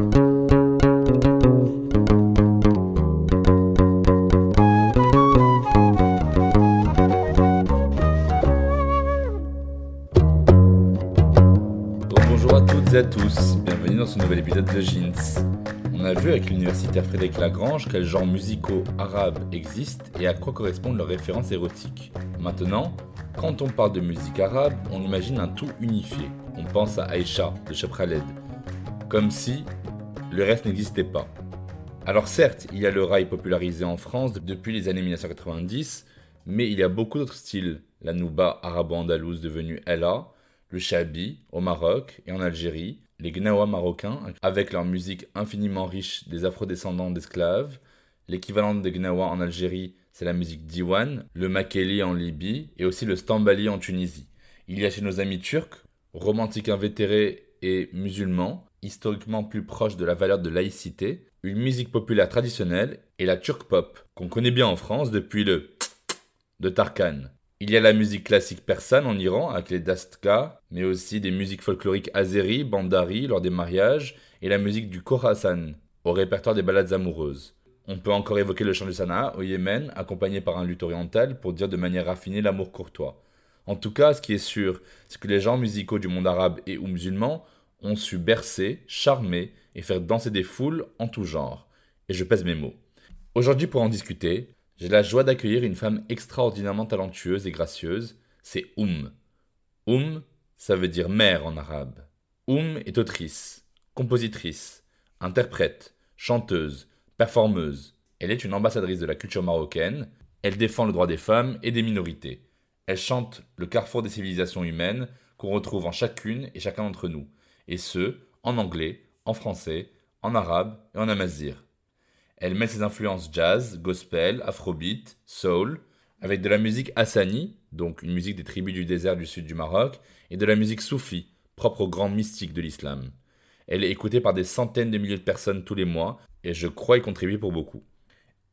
Bonjour à toutes et à tous, bienvenue dans ce nouvel épisode de Jeans. On a vu avec l'universitaire Frédéric Lagrange quels genres musicaux arabes existent et à quoi correspondent leurs références érotiques. Maintenant, quand on parle de musique arabe, on imagine un tout unifié. On pense à Aïcha de Cheb Khaled, comme si le reste n'existait pas. Alors certes, il y a le rail popularisé en France depuis les années 1990, mais il y a beaucoup d'autres styles. La nouba arabo-andalouse devenue Ella, le shabi au Maroc et en Algérie, les gnawa marocains avec leur musique infiniment riche des afrodescendants d'esclaves, l'équivalent des gnawa en Algérie, c'est la musique diwan, le makeli en Libye et aussi le stambali en Tunisie. Il y a chez nos amis turcs, romantiques invétérés et musulmans, historiquement plus proches de la valeur de laïcité, une musique populaire traditionnelle et la turk pop, qu'on connaît bien en France depuis le de Tarkan. Il y a la musique classique persane en Iran avec les dastka, mais aussi des musiques folkloriques azéri, bandari lors des mariages et la musique du Khorasan au répertoire des ballades amoureuses. On peut encore évoquer le chant du Sanaa au Yémen, accompagné par un luth oriental pour dire de manière raffinée l'amour courtois. En tout cas, ce qui est sûr, c'est que les genres musicaux du monde arabe et ou musulman ont su bercer, charmer et faire danser des foules en tout genre. Et je pèse mes mots. Aujourd'hui, pour en discuter, j'ai la joie d'accueillir une femme extraordinairement talentueuse et gracieuse, c'est Oum. Oum, ça veut dire mère en arabe. Oum est autrice, compositrice, interprète, chanteuse, performeuse. Elle est une ambassadrice de la culture marocaine, elle défend le droit des femmes et des minorités. Elle chante le carrefour des civilisations humaines qu'on retrouve en chacune et chacun d'entre nous, et ce, en anglais, en français, en arabe et en amazir. Elle met ses influences jazz, gospel, afrobeat, soul, avec de la musique hassani, donc une musique des tribus du désert du sud du Maroc, et de la musique soufi, propre aux grands mystiques de l'islam. Elle est écoutée par des centaines de milliers de personnes tous les mois, et je crois y contribuer pour beaucoup.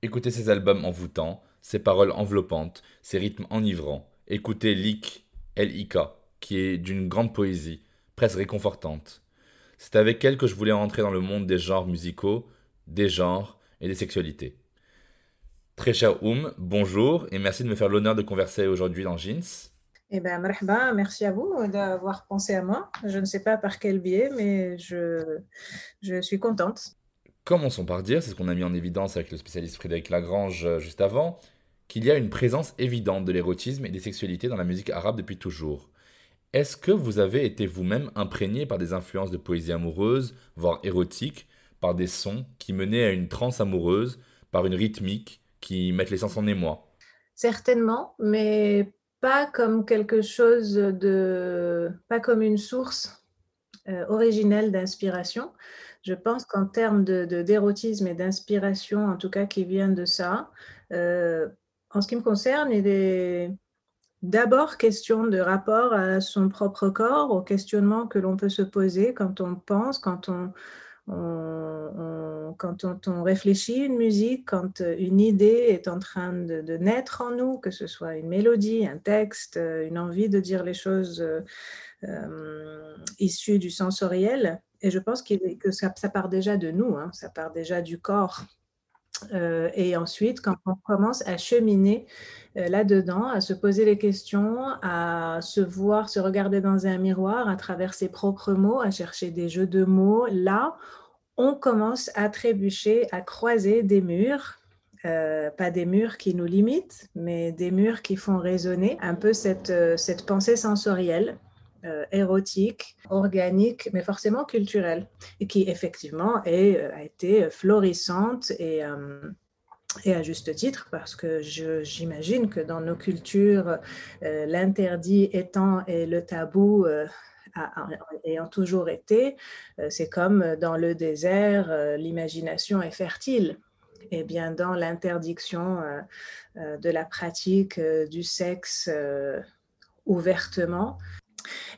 Écoutez ses albums envoûtants, ses paroles enveloppantes, ses rythmes enivrants. Écoutez Lik, L-I-K, qui est d'une grande poésie, presque réconfortante. C'est avec elle que je voulais rentrer dans le monde des genres musicaux, des genres, et des sexualités. Très cher Oum, bonjour et merci de me faire l'honneur de converser aujourd'hui dans Jeans. Eh bien, marhaba, merci à vous d'avoir pensé à moi. Je ne sais pas par quel biais, mais je, je suis contente. Commençons par dire, c'est ce qu'on a mis en évidence avec le spécialiste Frédéric Lagrange euh, juste avant, qu'il y a une présence évidente de l'érotisme et des sexualités dans la musique arabe depuis toujours. Est-ce que vous avez été vous-même imprégné par des influences de poésie amoureuse, voire érotique, par des sons qui menaient à une transe amoureuse, par une rythmique qui mettent l'essence en émoi? Certainement, mais pas comme quelque chose de. pas comme une source euh, originelle d'inspiration. Je pense qu'en termes d'érotisme de, et d'inspiration, en tout cas qui vient de ça, euh, en ce qui me concerne, il est d'abord question de rapport à son propre corps, au questionnement que l'on peut se poser quand on pense, quand on, quand on, réfléchit une musique, quand une idée est en train de, naître en nous, que ce soit une mélodie, un texte, une envie de dire les choses euh, issues du sensoriel, et je pense que ça, part déjà de nous, hein, ça part déjà du corps. Euh, et ensuite, quand on commence à cheminer euh, là-dedans, à se poser les questions, à se voir, se regarder dans un miroir à travers ses propres mots, à chercher des jeux de mots, là, on commence à trébucher, à croiser des murs. Euh, pas des murs qui nous limitent, mais des murs qui font résonner un peu cette, cette pensée sensorielle euh, érotique, organique, mais forcément culturelle, et qui effectivement euh, a été florissante euh, et à juste titre, parce que j'imagine que dans nos cultures, l'interdit étant et le tabou ayant toujours été, c'est comme dans le désert, l'imagination est fertile. Et bien dans l'interdiction de la pratique du sexe ouvertement,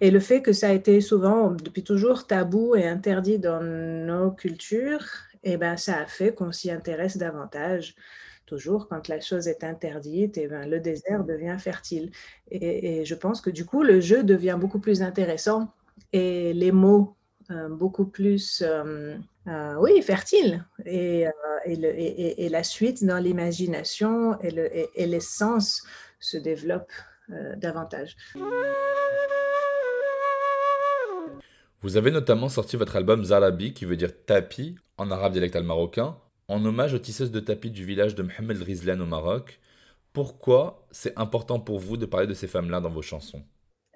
et le fait que ça a été souvent, depuis toujours, tabou et interdit dans nos cultures, eh ben, ça a fait qu'on s'y intéresse davantage. Toujours, quand la chose est interdite, eh ben, le désert devient fertile. Et, je pense que du coup, le jeu devient beaucoup plus intéressant et les mots euh, beaucoup plus, euh, euh, oui, fertiles. Et, la suite dans l'imagination et l'essence se développe davantage. Vous avez notamment sorti votre album Zarabi, qui veut dire tapis en arabe dialectal marocain, en hommage aux tisseuses de tapis du village de Mohamed Rizlan au Maroc. Pourquoi c'est important pour vous de parler de ces femmes-là dans vos chansons?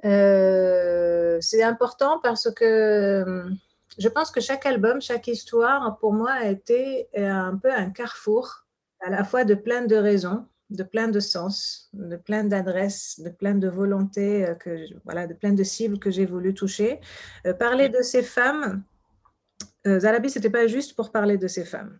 Euh, C'est important parce que euh, je pense que chaque album, chaque histoire, pour moi, a été un peu un carrefour, à la fois de plein de raisons de plein de sens, de plein d'adresses, de plein de volontés, euh, que, voilà, de plein de cibles que j'ai voulu toucher. Euh, parler de ces femmes, euh, Zarabi, ce n'était pas juste pour parler de ces femmes.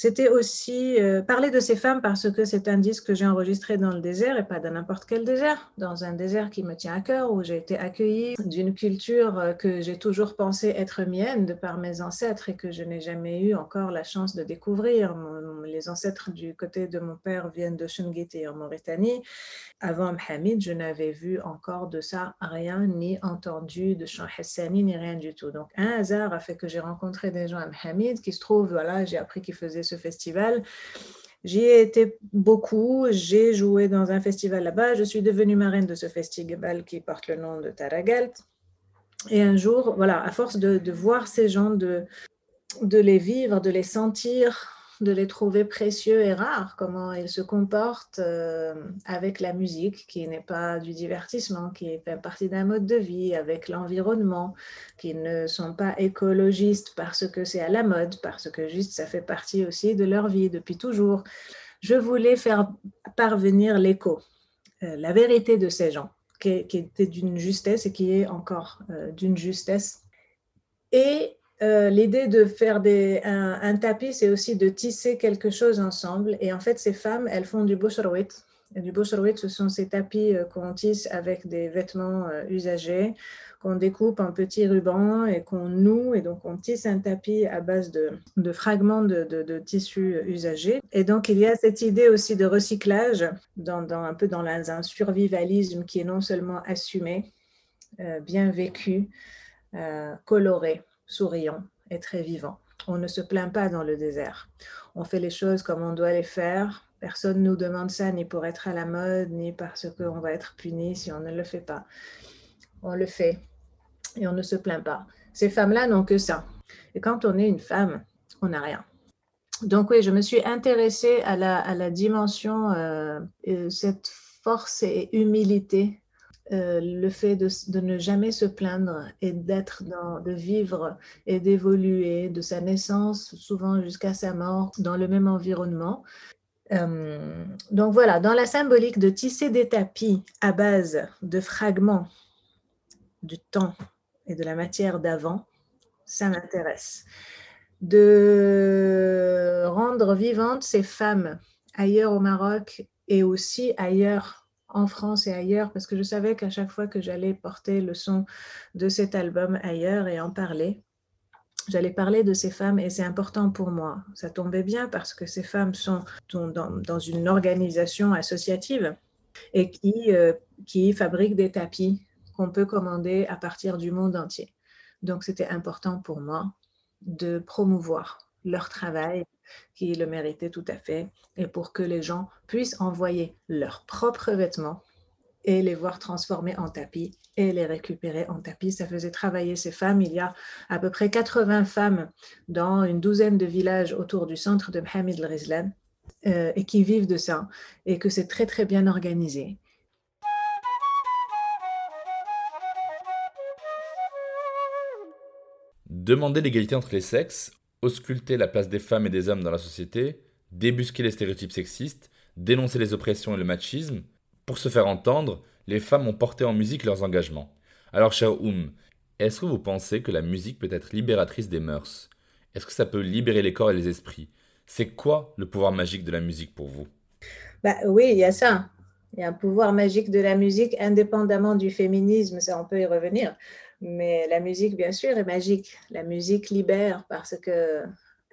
C'était aussi euh, parler de ces femmes parce que c'est un disque que j'ai enregistré dans le désert et pas dans n'importe quel désert, dans un désert qui me tient à cœur, où j'ai été accueillie d'une culture euh, que j'ai toujours pensé être mienne de par mes ancêtres et que je n'ai jamais eu encore la chance de découvrir. les ancêtres du côté de mon père viennent de Shungiti en Mauritanie. Avant Mohamed, je n'avais vu encore de ça rien, ni entendu de chant Hassani, ni rien du tout. Donc un hasard a fait que j'ai rencontré des gens à Mohamed qui se trouvent, voilà, j'ai appris qu'ils faisaient ce festival. J'y ai été beaucoup, j'ai joué dans un festival là-bas, je suis devenue marraine de ce festival qui porte le nom de Taragalt. Et un jour, voilà, à force de, de voir ces gens, de, de les vivre, de les sentir, de les trouver précieux et rares, comment ils se comportent euh, avec la musique, qui n'est pas du divertissement, qui fait partie d'un mode de vie, avec l'environnement, qui ne sont pas écologistes parce que c'est à la mode, parce que juste ça fait partie aussi de leur vie depuis toujours. Je voulais faire parvenir l'écho, euh, la vérité de ces gens, qui, était d'une justesse et qui est encore euh, d'une justesse. Et euh, l'idée de faire un, tapis, c'est aussi de tisser quelque chose ensemble. Et en fait, ces femmes, elles font du boucherwit. Et du boucherwit, ce sont ces tapis euh, qu'on tisse avec des vêtements euh, usagés, qu'on découpe en petits rubans et qu'on noue. Et donc, on tisse un tapis à base de, fragments de, tissus usagés. Et donc, il y a cette idée aussi de recyclage, dans un peu dans un survivalisme qui est non seulement assumé, bien vécu, coloré souriant et très vivant. On ne se plaint pas dans le désert. On fait les choses comme on doit les faire. Personne ne nous demande ça ni pour être à la mode, ni parce qu'on va être puni si on ne le fait pas. On le fait et on ne se plaint pas. Ces femmes-là n'ont que ça. Et quand on est une femme, on n'a rien. Donc oui, je me suis intéressée à la, dimension, euh, cette force et humilité euh, le fait de, ne jamais se plaindre et d'être dans, de vivre et d'évoluer de sa naissance souvent jusqu'à sa mort dans le même environnement. Euh, donc voilà, dans la symbolique de tisser des tapis à base de fragments du temps et de la matière d'avant, ça m'intéresse. De rendre vivantes ces femmes ailleurs au Maroc et aussi ailleurs en France et ailleurs, parce que je savais qu'à chaque fois que j'allais porter le son de cet album ailleurs et en parler, j'allais parler de ces femmes et c'est important pour moi. Ça tombait bien parce que ces femmes sont dans, une organisation associative et qui, euh, qui fabrique des tapis qu'on peut commander à partir du monde entier. Donc c'était important pour moi de promouvoir leur travail qui le méritaient tout à fait, et pour que les gens puissent envoyer leurs propres vêtements et les voir transformés en tapis et les récupérer en tapis. Ça faisait travailler ces femmes. Il y a à peu près 80 femmes dans une douzaine de villages autour du centre de Mohamed el-Rizlan euh, et qui vivent de ça et que c'est très très bien organisé. Demander l'égalité entre les sexes ausculter la place des femmes et des hommes dans la société, débusquer les stéréotypes sexistes, dénoncer les oppressions et le machisme. Pour se faire entendre, les femmes ont porté en musique leurs engagements. Alors, cher Oum, Est-ce que vous pensez que la musique peut être libératrice des mœurs? Est-ce que ça peut libérer les corps et les esprits? C'est quoi le pouvoir magique de la musique pour vous? Bah, Oui, il y a ça. Il y a un pouvoir magique de la musique indépendamment du féminisme, ça on peut y revenir. Mais la musique, bien sûr, est magique. La musique libère parce que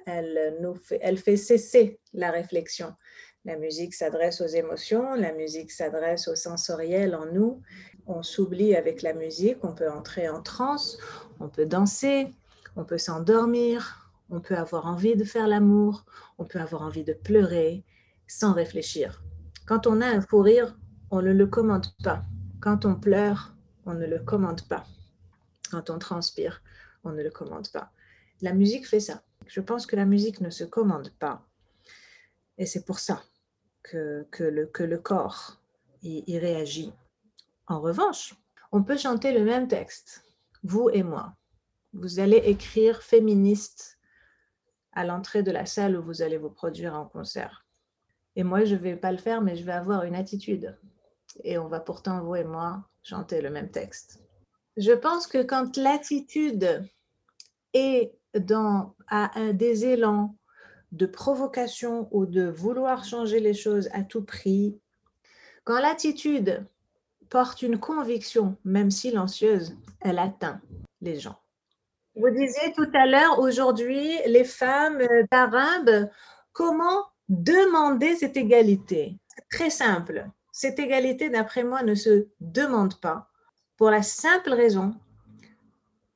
elle, nous fait, fait cesser la réflexion. La musique s'adresse aux émotions, la musique s'adresse au sensoriel en nous. On s'oublie avec la musique, on peut entrer en transe, on peut danser, on peut s'endormir, on peut avoir envie de faire l'amour, on peut avoir envie de pleurer sans réfléchir. Quand on a un fou rire, on ne le commande pas. Quand on pleure, on ne le commande pas. Quand on transpire, on ne le commande pas. La musique fait ça. Je pense que la musique ne se commande pas. Et c'est pour ça que, le, corps y, réagit. En revanche, on peut chanter le même texte, vous et moi. Vous allez écrire féministe à l'entrée de la salle où vous allez vous produire en concert. Et moi, je ne vais pas le faire, mais je vais avoir une attitude. Et on va pourtant, vous et moi, chanter le même texte. Je pense que quand l'attitude est à des élans de provocation ou de vouloir changer les choses à tout prix, quand l'attitude porte une conviction, même silencieuse, elle atteint les gens. Vous disiez tout à l'heure, aujourd'hui, les femmes arabes, comment demander cette égalité? Très simple. Cette égalité, d'après moi, ne se demande pas pour la simple raison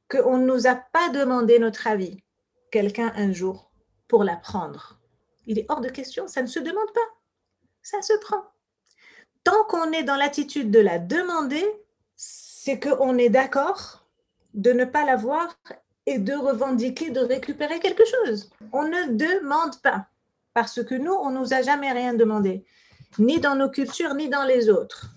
qu'on ne nous a pas demandé notre avis, quelqu'un un jour, pour l'apprendre. Il est hors de question, ça ne se demande pas, ça se prend. Tant qu'on est dans l'attitude de la demander, c'est qu'on est d'accord de ne pas l'avoir et de revendiquer, de récupérer quelque chose. On ne demande pas, parce que nous, on ne nous a jamais rien demandé, ni dans nos cultures, ni dans les autres.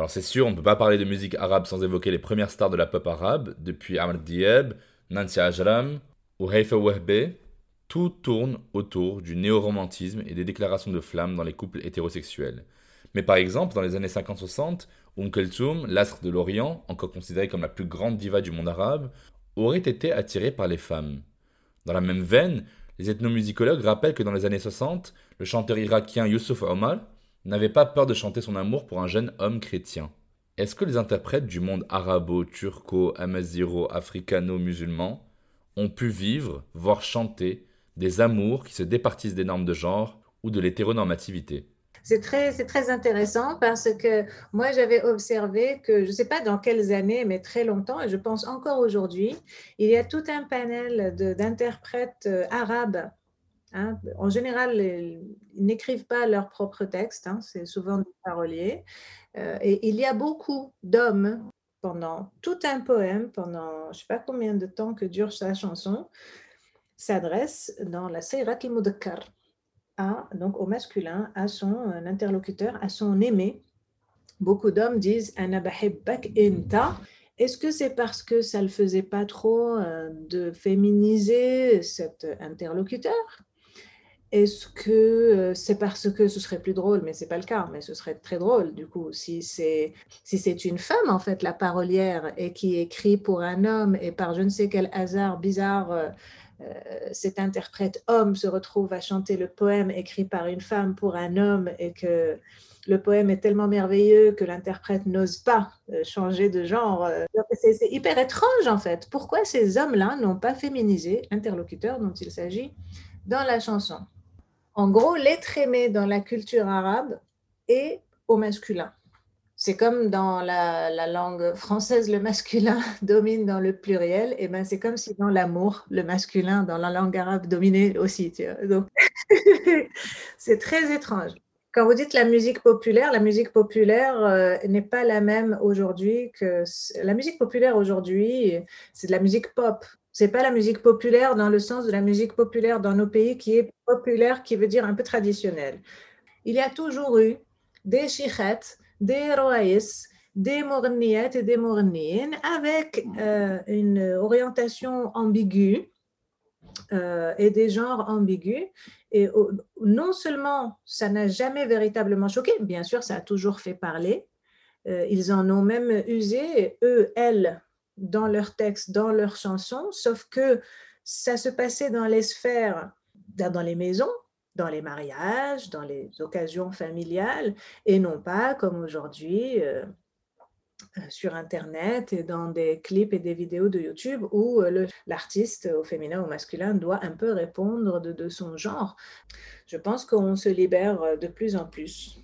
Alors c'est sûr, on ne peut pas parler de musique arabe sans évoquer les premières stars de la pop arabe, depuis Amr Diab, Nancy Ajram ou Haifa Wahbe. Tout tourne autour du néo-romantisme et des déclarations de flammes dans les couples hétérosexuels. Mais par exemple, dans les années 50-60, Umm Kulthum, l'astre de l'Orient, encore considérée comme la plus grande diva du monde arabe, aurait été attirée par les femmes. Dans la même veine, les ethnomusicologues rappellent que dans les années 60, le chanteur irakien Youssouf Omar n'avait pas peur de chanter son amour pour un jeune homme chrétien. Est-ce que les interprètes du monde arabo, turco, amaziro, africano-musulman ont pu vivre, voire chanter, des amours qui se départissent des normes de genre ou de l'hétéronormativité? C'est très, c'est très intéressant parce que moi, j'avais observé que, je ne sais pas dans quelles années, mais très longtemps, et je pense encore aujourd'hui, il y a tout un panel d'interprètes euh, arabes Hein. En général, ils n'écrivent pas leurs propres textes, hein, c'est souvent des paroliers. Euh, et il y a beaucoup d'hommes pendant tout un poème, pendant je ne sais pas combien de temps que dure sa chanson, s'adresse dans la Seyrat al-Mudakkar, donc au masculin, à son euh, interlocuteur, à son aimé. Beaucoup d'hommes disent inta. Est-ce que c'est parce que ça ne le faisait pas trop euh, de féminiser cet interlocuteur? Est-ce que euh, c'est parce que ce serait plus drôle, mais ce n'est pas le cas, mais ce serait très drôle du coup si c'est si c'est une femme en fait la parolière et qui écrit pour un homme et par je ne sais quel hasard bizarre euh, euh, cet interprète homme se retrouve à chanter le poème écrit par une femme pour un homme et que le poème est tellement merveilleux que l'interprète n'ose pas changer de genre. C'est hyper étrange en fait. Pourquoi ces hommes-là n'ont pas féminisé l'interlocuteur dont il s'agit dans la chanson? En gros, l'être aimé dans la culture arabe est au masculin. C'est comme dans la, langue française, le masculin domine dans le pluriel, et ben c'est comme si dans l'amour, le masculin dans la langue arabe dominait aussi. Donc, c'est très étrange. Quand vous dites la musique populaire, la musique populaire euh, n'est pas la même aujourd'hui que la musique populaire aujourd'hui, c'est de la musique pop. C'est pas la musique populaire dans le sens de la musique populaire dans nos pays qui est populaire, qui veut dire un peu traditionnel. Il y a toujours eu des chichettes, des roaïs, des morniyettes et des mornines avec euh, une orientation ambiguë euh, et des genres ambigus. Et non seulement ça n'a jamais véritablement choqué, bien sûr, ça a toujours fait parler. Euh, ils en ont même usé, eux, elles, dans leurs textes, dans leurs chansons, sauf que ça se passait dans les sphères, dans les maisons, dans les mariages, dans les occasions familiales, et non pas comme aujourd'hui euh, euh, sur Internet et dans des clips et des vidéos de YouTube où euh, l'artiste au féminin ou au masculin doit un peu répondre de, son genre. Je pense qu'on se libère de plus en plus.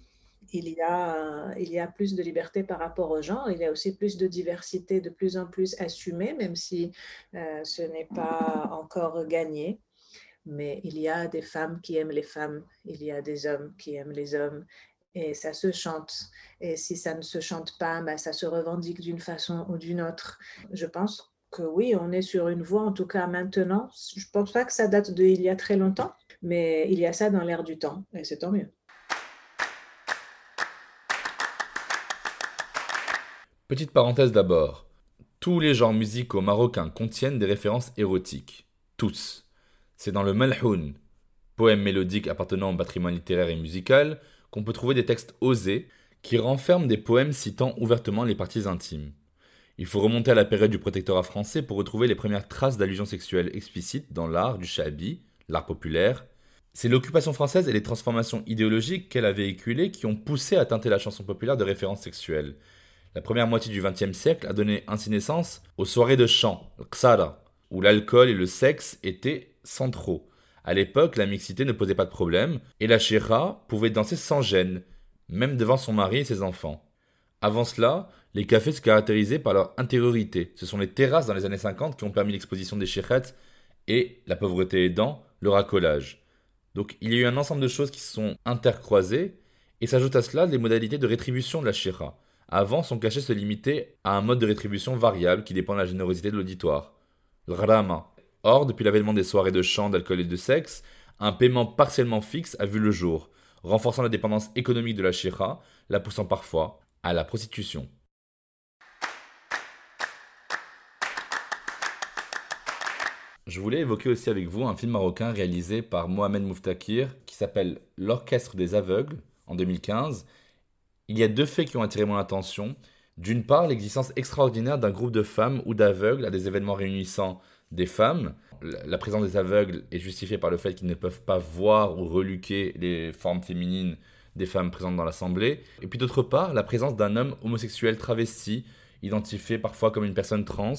Il y, a, il y a plus de liberté par rapport au genre, il y a aussi plus de diversité de plus en plus assumée, même si ce n'est pas encore gagné mais il y a des femmes qui aiment les femmes, il y a des hommes qui aiment les hommes, et ça se chante. Et si ça ne se chante pas, bah, ça se revendique d'une façon ou d'une autre. Je pense que oui, on est sur une voie, en tout cas maintenant. Je ne pense pas que ça date d'il y a très longtemps, mais il y a ça dans l'air du temps, et c'est tant mieux. Petite parenthèse d'abord. Tous les genres musicaux marocains contiennent des références érotiques. Tous. C'est dans le Malhoun, poème mélodique appartenant au patrimoine littéraire et musical, qu'on peut trouver des textes osés qui renferment des poèmes citant ouvertement les parties intimes. Il faut remonter à la période du protectorat français pour retrouver les premières traces d'allusions sexuelles explicites dans l'art du shabi, l'art populaire. C'est l'occupation française et les transformations idéologiques qu'elle a véhiculées qui ont poussé à teinter la chanson populaire de références sexuelles. La première moitié du XXe siècle a donné ainsi naissance aux soirées de chant, ksara, où l'alcool et le sexe étaient centraux. À l'époque, la mixité ne posait pas de problème, et la chéra pouvait danser sans gêne, même devant son mari et ses enfants. Avant cela, les cafés se caractérisaient par leur intériorité. Ce sont les terrasses dans les années 50 qui ont permis l'exposition des chérettes et, la pauvreté aidant, le racolage. Donc il y a eu un ensemble de choses qui se sont intercroisées, et s'ajoute à cela les modalités de rétribution de la chéra. Avant, son cachet se limitait à un mode de rétribution variable qui dépend de la générosité de l'auditoire. Le Or, depuis l'avènement des soirées de chant, d'alcool et de sexe, un paiement partiellement fixe a vu le jour, renforçant la dépendance économique de la shira, la poussant parfois à la prostitution. Je voulais évoquer aussi avec vous un film marocain réalisé par Mohamed Mouftakir qui s'appelle L'Orchestre des Aveugles en 2015. Il y a deux faits qui ont attiré mon attention. D'une part, l'existence extraordinaire d'un groupe de femmes ou d'aveugles à des événements réunissant des femmes. La présence des aveugles est justifiée par le fait qu'ils ne peuvent pas voir ou reluquer les formes féminines des femmes présentes dans l'assemblée. Et puis d'autre part, la présence d'un homme homosexuel travesti, identifié parfois comme une personne trans.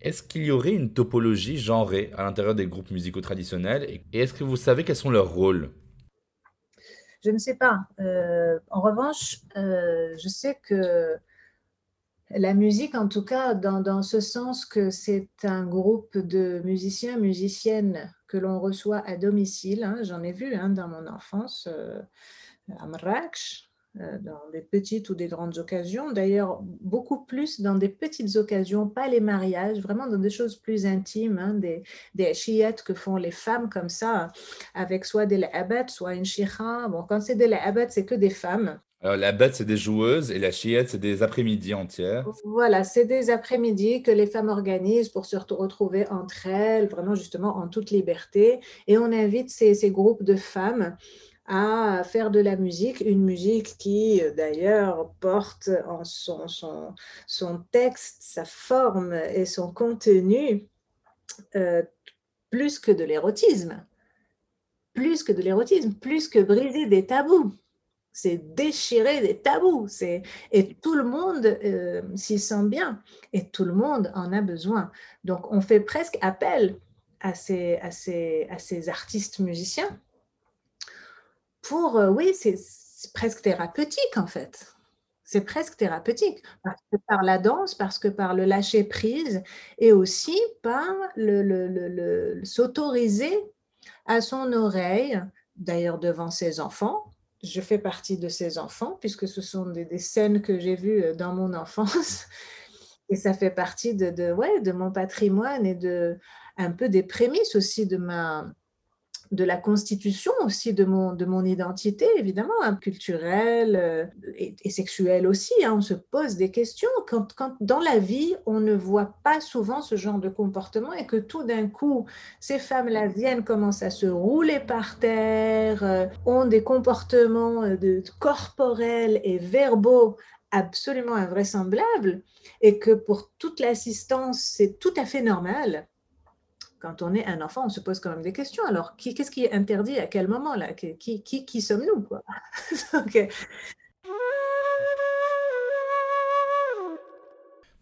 Est-ce qu'il y aurait une topologie genrée à l'intérieur des groupes musicaux traditionnels? Et est-ce que vous savez quels sont leurs rôles? Je ne sais pas. Euh, en revanche, euh, je sais que la musique, en tout cas, dans, ce sens que c'est un groupe de musiciens, musiciennes que l'on reçoit à domicile. Hein, j'en ai vu hein, dans mon enfance euh, à Marrakech, dans des petites ou des grandes occasions. D'ailleurs, beaucoup plus dans des petites occasions, pas les mariages, vraiment dans des choses plus intimes, hein, des, des que font les femmes comme ça, avec soit des la'abat, soit une shira. Bon, quand c'est des la'abat, c'est que des femmes. Alors, la bête, c'est des joueuses et la chiette, c'est des après-midi entières. Voilà, c'est des après-midi que les femmes organisent pour se retrouver entre elles, vraiment justement en toute liberté. Et on invite ces, ces groupes de femmes à faire de la musique, une musique qui d'ailleurs porte en son, son, son, texte, sa forme et son contenu euh, plus que de l'érotisme, plus que de l'érotisme, plus que briser des tabous c'est déchirer des tabous. Et tout le monde euh, s'y sent bien et tout le monde en a besoin. Donc, on fait presque appel à ces, à ces, à ces artistes musiciens pour, euh, oui, c'est presque thérapeutique en fait. C'est presque thérapeutique parce que par la danse, parce que par le lâcher prise et aussi par le, s'autoriser à son oreille, d'ailleurs devant ses enfants, je fais partie de ces enfants, puisque ce sont des, scènes que j'ai vues euh, dans mon enfance. Et ça fait partie de, ouais, de mon patrimoine et de un peu des prémices aussi de ma, de la constitution aussi de mon, de mon identité, évidemment, hein, culturelle euh, et, sexuelle aussi. Hein. on se pose des questions quand, quand, dans la vie, on ne voit pas souvent ce genre de comportement et que tout d'un coup, ces femmes-là viennent, commencent à se rouler par terre, euh, ont des comportements euh, de, corporels et verbaux absolument invraisemblables et que pour toute l'assistance, c'est tout à fait normal quand on est un enfant, on se pose quand même des questions. Alors, qu'est-ce qui est interdit à quel moment qui sommes-nous euh,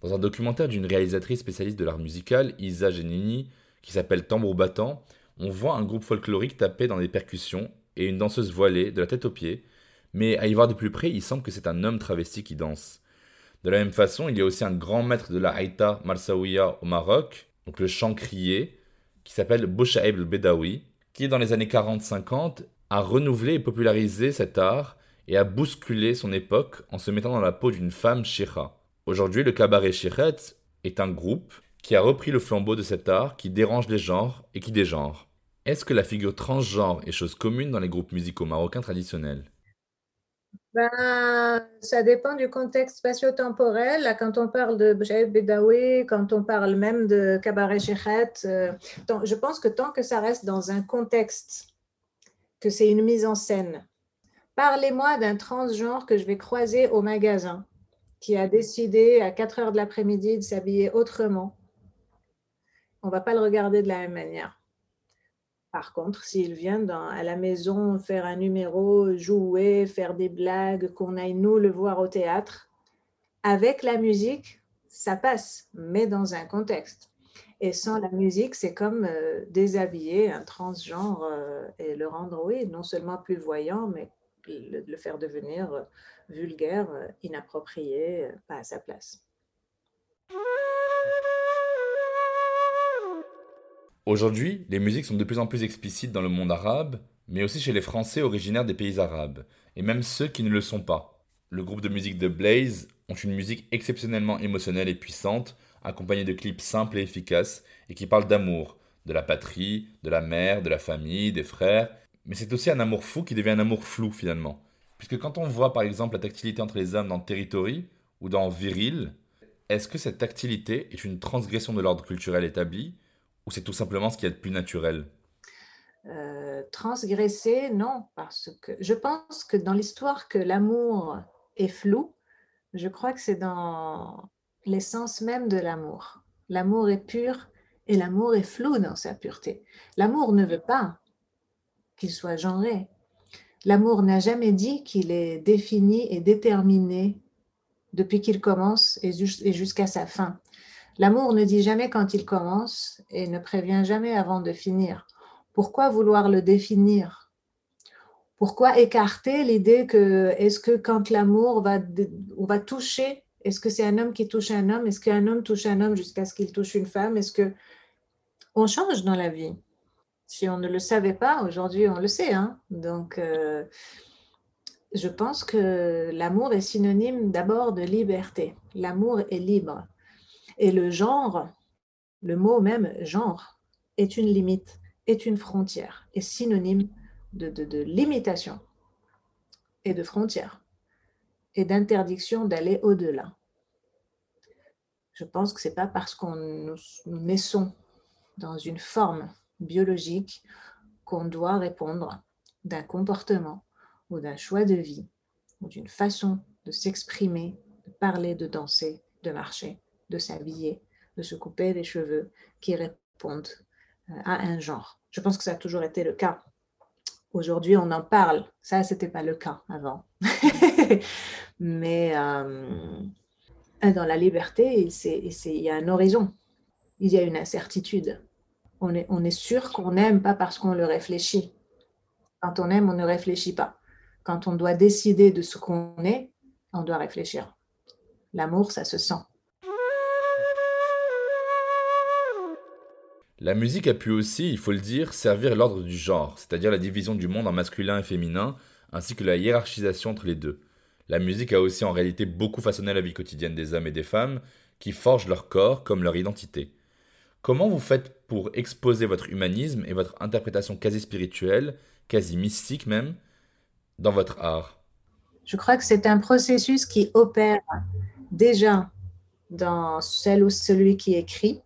Dans un documentaire d'une réalisatrice spécialiste de l'art musical, Isa Genini, qui s'appelle Tambour battant, on voit un groupe folklorique taper dans des percussions et une danseuse voilée de la tête aux pieds, mais à y voir de plus près, il semble que c'est un homme travesti qui danse. De la même façon, il y a aussi un grand maître de la haïta Marsaouia au Maroc, donc le chant crié, qui s'appelle Bouchaib el-Bedawi, qui dans les années 40-50 a renouvelé et popularisé cet art et a bousculé son époque en se mettant dans la peau d'une femme shira. Aujourd'hui, le cabaret shiret est un groupe qui a repris le flambeau de cet art qui dérange les genres et qui dégenre. Est-ce que la figure transgenre est chose commune dans les groupes musicaux marocains traditionnels? Ben, ça dépend du contexte spatio-temporel. Quand on parle de Bjaïb Bedawi, quand on parle même de Cabaret Shechet, euh, je pense que tant que ça reste dans un contexte, que c'est une mise en scène, parlez-moi d'un transgenre que je vais croiser au magasin qui a décidé à 4 heures de l'après-midi de s'habiller autrement. On ne va pas le regarder de la même manière. Par contre, s'il vient à la maison faire un numéro, jouer, faire des blagues, qu'on aille nous le voir au théâtre, avec la musique, ça passe, mais dans un contexte. Et sans la musique, c'est comme euh, déshabiller un transgenre euh, et le rendre, oui, non seulement plus voyant, mais le, faire devenir euh, vulgaire, inapproprié, pas à sa place. Aujourd'hui, les musiques sont de plus en plus explicites dans le monde arabe, mais aussi chez les Français originaires des pays arabes, et même ceux qui ne le sont pas. Le groupe de musique de Blaze ont une musique exceptionnellement émotionnelle et puissante, accompagnée de clips simples et efficaces, et qui parlent d'amour, de la patrie, de la mère, de la famille, des frères, mais c'est aussi un amour fou qui devient un amour flou finalement. Puisque quand on voit par exemple la tactilité entre les âmes dans Territory ou dans Viril, est-ce que cette tactilité est une transgression de l'ordre culturel établi ou c'est tout simplement ce qui est le plus naturel? Euh, Transgresser, non, parce que je pense que dans l'histoire que l'amour est flou, je crois que c'est dans l'essence même de l'amour. L'amour est pur et l'amour est flou dans sa pureté. L'amour ne veut pas qu'il soit genré. L'amour n'a jamais dit qu'il est défini et déterminé depuis qu'il commence et jusqu'à sa fin. L'amour ne dit jamais quand il commence et ne prévient jamais avant de finir. Pourquoi vouloir le définir? Pourquoi écarter l'idée que est-ce que quand l'amour va, va toucher, est-ce que c'est un homme qui touche un homme? Est-ce qu'un homme touche un homme jusqu'à ce qu'il touche une femme? Est-ce que on change dans la vie? Si on ne le savait pas, aujourd'hui on le sait. Hein Donc euh, je pense que l'amour est synonyme d'abord de liberté. L'amour est libre. Et le genre, le mot même genre, est une limite, est une frontière, est synonyme de, limitation et de frontière et d'interdiction d'aller au-delà. Je pense que ce n'est pas parce qu'on nous, nous naissons dans une forme biologique qu'on doit répondre d'un comportement ou d'un choix de vie ou d'une façon de s'exprimer, de parler, de danser, de marcher de s'habiller, de se couper les cheveux qui répondent euh, à un genre. Je pense que ça a toujours été le cas. Aujourd'hui, on en parle. Ça, ce n'était pas le cas avant. Mais euh, dans la liberté, il y a un horizon. Il y a une incertitude. On est, on est sûr qu'on aime pas parce qu'on le réfléchit. Quand on aime, on ne réfléchit pas. Quand on doit décider de ce qu'on est, on doit réfléchir. L'amour, ça se sent. La musique a pu aussi, il faut le dire, servir l'ordre du genre, c'est-à-dire la division du monde en masculin et féminin, ainsi que la hiérarchisation entre les deux. La musique a aussi en réalité beaucoup façonné la vie quotidienne des hommes et des femmes, qui forgent leur corps comme leur identité. Comment vous faites pour exposer votre humanisme et votre interprétation quasi spirituelle, quasi mystique même, dans votre art? Je crois que c'est un processus qui opère déjà dans celle ou celui qui écrit.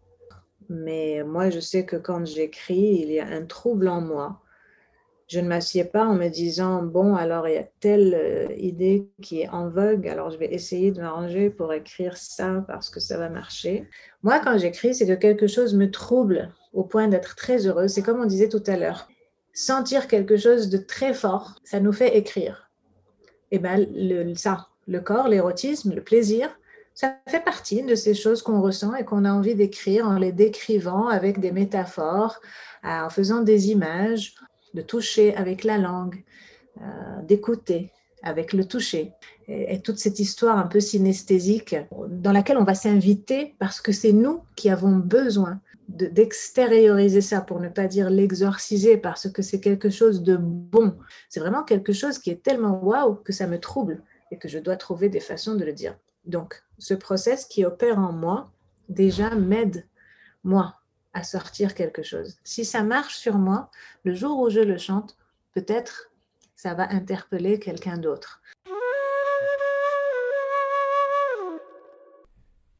Mais moi, je sais que quand j'écris, il y a un trouble en moi je ne m'assieds pas en me disant, bon, alors il y a telle euh, idée qui est en vogue, alors je vais essayer de m'arranger pour écrire ça parce que ça va marcher. Moi, quand j'écris, c'est que quelque chose me trouble au point d'être très heureuse. C'est comme on disait tout à l'heure, sentir quelque chose de très fort, ça nous fait écrire. Et bien, le, ça, le corps, l'érotisme, le plaisir, ça fait partie de ces choses qu'on ressent et qu'on a envie d'écrire en les décrivant avec des métaphores, en faisant des images, de toucher avec la langue, euh, d'écouter avec le toucher. Et, toute cette histoire un peu synesthésique dans laquelle on va s'inviter parce que c'est nous qui avons besoin d'extérioriser ça pour ne pas dire l'exorciser parce que c'est quelque chose de bon. C'est vraiment quelque chose qui est tellement waouh que ça me trouble et que je dois trouver des façons de le dire. Donc, ce process qui opère en moi déjà m'aide, moi, à sortir quelque chose. Si ça marche sur moi, le jour où je le chante, peut-être ça va interpeller quelqu'un d'autre.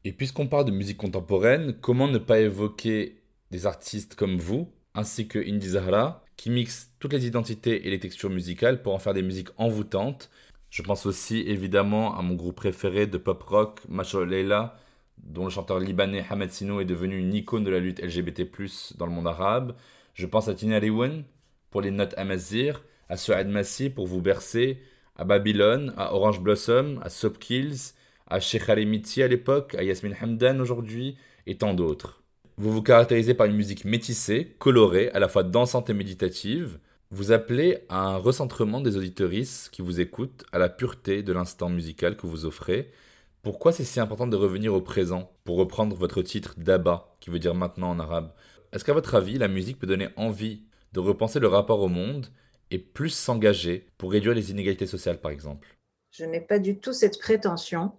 Et puisqu'on parle de musique contemporaine, comment ne pas évoquer des artistes comme vous, ainsi que Indy Zahra, qui mixent toutes les identités et les textures musicales pour en faire des musiques envoûtantes Je pense aussi évidemment à mon groupe préféré de pop rock, Macho Leila, dont le chanteur libanais Hamed Sino est devenu une icône de la lutte LGBT+, dans le monde arabe. Je pense à Tina Lewen pour les notes Amazir, à Suad Massi pour vous bercer, à Babylone, à Orange Blossom, à Soap Kills, à Sheikh Miti à l'époque, à Yasmin Hamdan aujourd'hui, et tant d'autres. Vous vous caractérisez par une musique métissée, colorée, à la fois dansante et méditative. Vous appelez à un recentrement des auditorices qui vous écoutent, à la pureté de l'instant musical que vous offrez, pourquoi c'est si important de revenir au présent Pour reprendre votre titre d'Abba, qui veut dire maintenant en arabe? Est-ce qu'à votre avis, la musique peut donner envie de repenser le rapport au monde et plus s'engager pour réduire les inégalités sociales, par exemple? Je n'ai pas du tout cette prétention.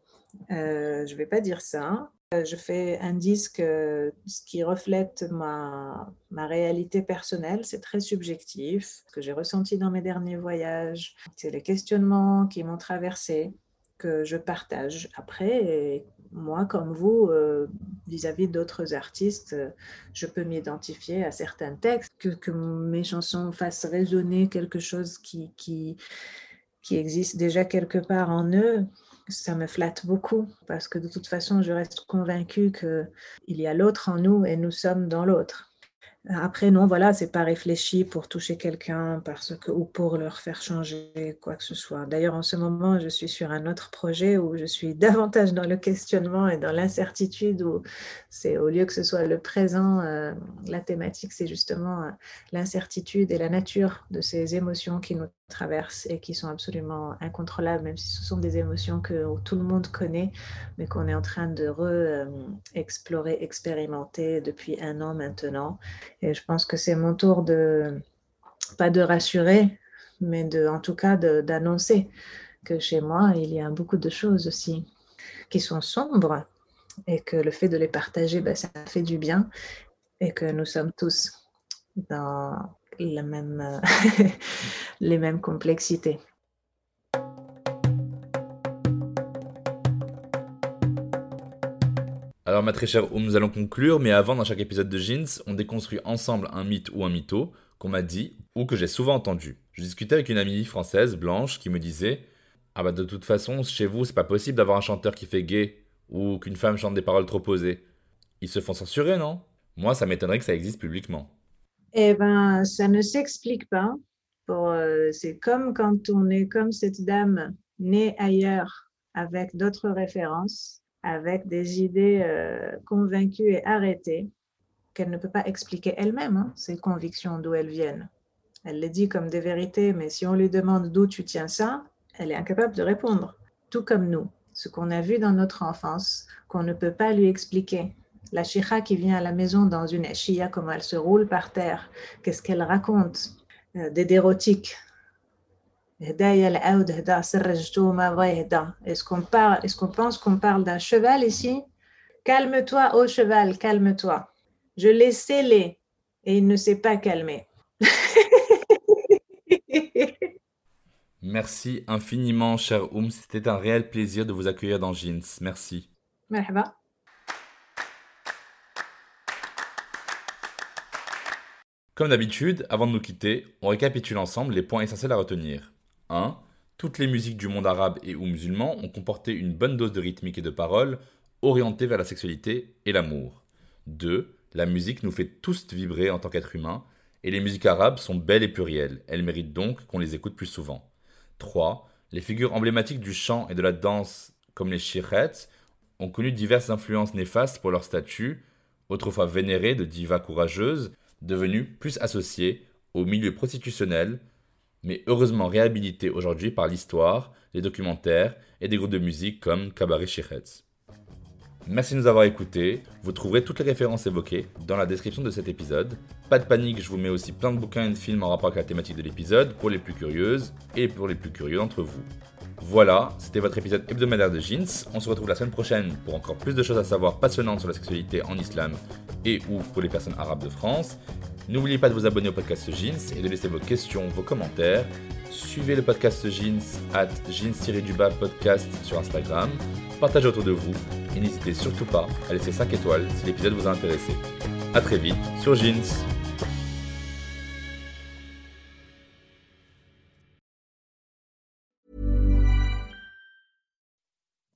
Euh, je ne vais pas dire ça. Euh, je fais un disque euh, qui reflète ma, réalité personnelle. C'est très subjectif, ce que j'ai ressenti dans mes derniers voyages. C'est les questionnements qui m'ont traversé que je partage. Après, moi, comme vous, euh, vis-à-vis d'autres artistes, je peux m'identifier à certains textes, que, mes chansons fassent résonner quelque chose qui existe déjà quelque part en eux. Ça me flatte beaucoup parce que de toute façon, je reste convaincue qu'il y a l'autre en nous et nous sommes dans l'autre. Après, non, voilà, c'est pas réfléchi pour toucher quelqu'un parce que ou pour leur faire changer quoi que ce soit. D'ailleurs, en ce moment, je suis sur un autre projet où je suis davantage dans le questionnement et dans l'incertitude, où c'est au lieu que ce soit le présent, euh, la thématique, c'est justement euh, l'incertitude et la nature de ces émotions qui nous traversent et qui sont absolument incontrôlables, même si ce sont des émotions que tout le monde connaît, mais qu'on est en train de re-explorer, euh, expérimenter depuis un an maintenant. Et je pense que c'est mon tour de, pas de rassurer, mais de, en tout cas d'annoncer que chez moi, il y a beaucoup de choses aussi qui sont sombres et que le fait de les partager, ben, ça fait du bien et que nous sommes tous dans la même, les mêmes complexités. Alors ma très chère nous allons conclure, mais avant, dans chaque épisode de Jeans, on déconstruit ensemble un mythe ou un mytho qu'on m'a dit ou que j'ai souvent entendu. Je discutais avec une amie française, blanche, qui me disait Ah bah de toute façon, chez vous, c'est pas possible d'avoir un chanteur qui fait gay ou qu'une femme chante des paroles trop posées. Ils se font censurer, non? Moi, ça m'étonnerait que ça existe publiquement. Eh ben, ça ne s'explique pas. Euh, c'est comme quand on est comme cette dame née ailleurs avec d'autres références avec des idées euh, convaincues et arrêtées qu'elle ne peut pas expliquer elle-même, hein, ses convictions, d'où elles viennent. Elle les dit comme des vérités, mais si on lui demande d'où tu tiens ça, elle est incapable de répondre. Tout comme nous, ce qu'on a vu dans notre enfance, qu'on ne peut pas lui expliquer. La chicha qui vient à la maison dans une chia, comment elle se roule par terre, qu'est-ce qu'elle raconte, euh, des dérotiques, est-ce qu'on est-ce qu'on pense qu'on parle d'un cheval ici? Calme-toi, ô cheval, calme-toi. Je l'ai scellé et il ne s'est pas calmé. Merci infiniment, cher Oum. C'était un réel plaisir de vous accueillir dans Jeans. Merci. Merhaba. Comme d'habitude, avant de nous quitter, on récapitule ensemble les points essentiels à retenir. 1. Toutes les musiques du monde arabe et ou musulman ont comporté une bonne dose de rythmique et de paroles orientées vers la sexualité et l'amour. 2. La musique nous fait tous vibrer en tant qu'être humain, et les musiques arabes sont belles et plurielles, elles méritent donc qu'on les écoute plus souvent. 3. Les figures emblématiques du chant et de la danse, comme les shirets, ont connu diverses influences néfastes pour leur statut, autrefois vénérées de divas courageuses, devenues plus associées au milieu prostitutionnel, mais heureusement réhabilitées aujourd'hui par l'histoire, les documentaires et des groupes de musique comme Cabaret Shirets. Merci de nous avoir écoutés. Vous trouverez toutes les références évoquées dans la description de cet épisode. Pas de panique, je vous mets aussi plein de bouquins et de films en rapport avec la thématique de l'épisode pour les plus curieuses et pour les plus curieux d'entre vous. Voilà, c'était votre épisode hebdomadaire de Jeans. On se retrouve la semaine prochaine pour encore plus de choses à savoir passionnantes sur la sexualité en islam et ou pour les personnes arabes de France. N'oubliez pas de vous abonner au podcast Jeans et de laisser vos questions, vos commentaires. Suivez le podcast Jeans at jeans-du-bas podcast sur Instagram. Partagez autour de vous et n'hésitez surtout pas à laisser 5 étoiles si l'épisode vous a intéressé. A très vite sur Jeans.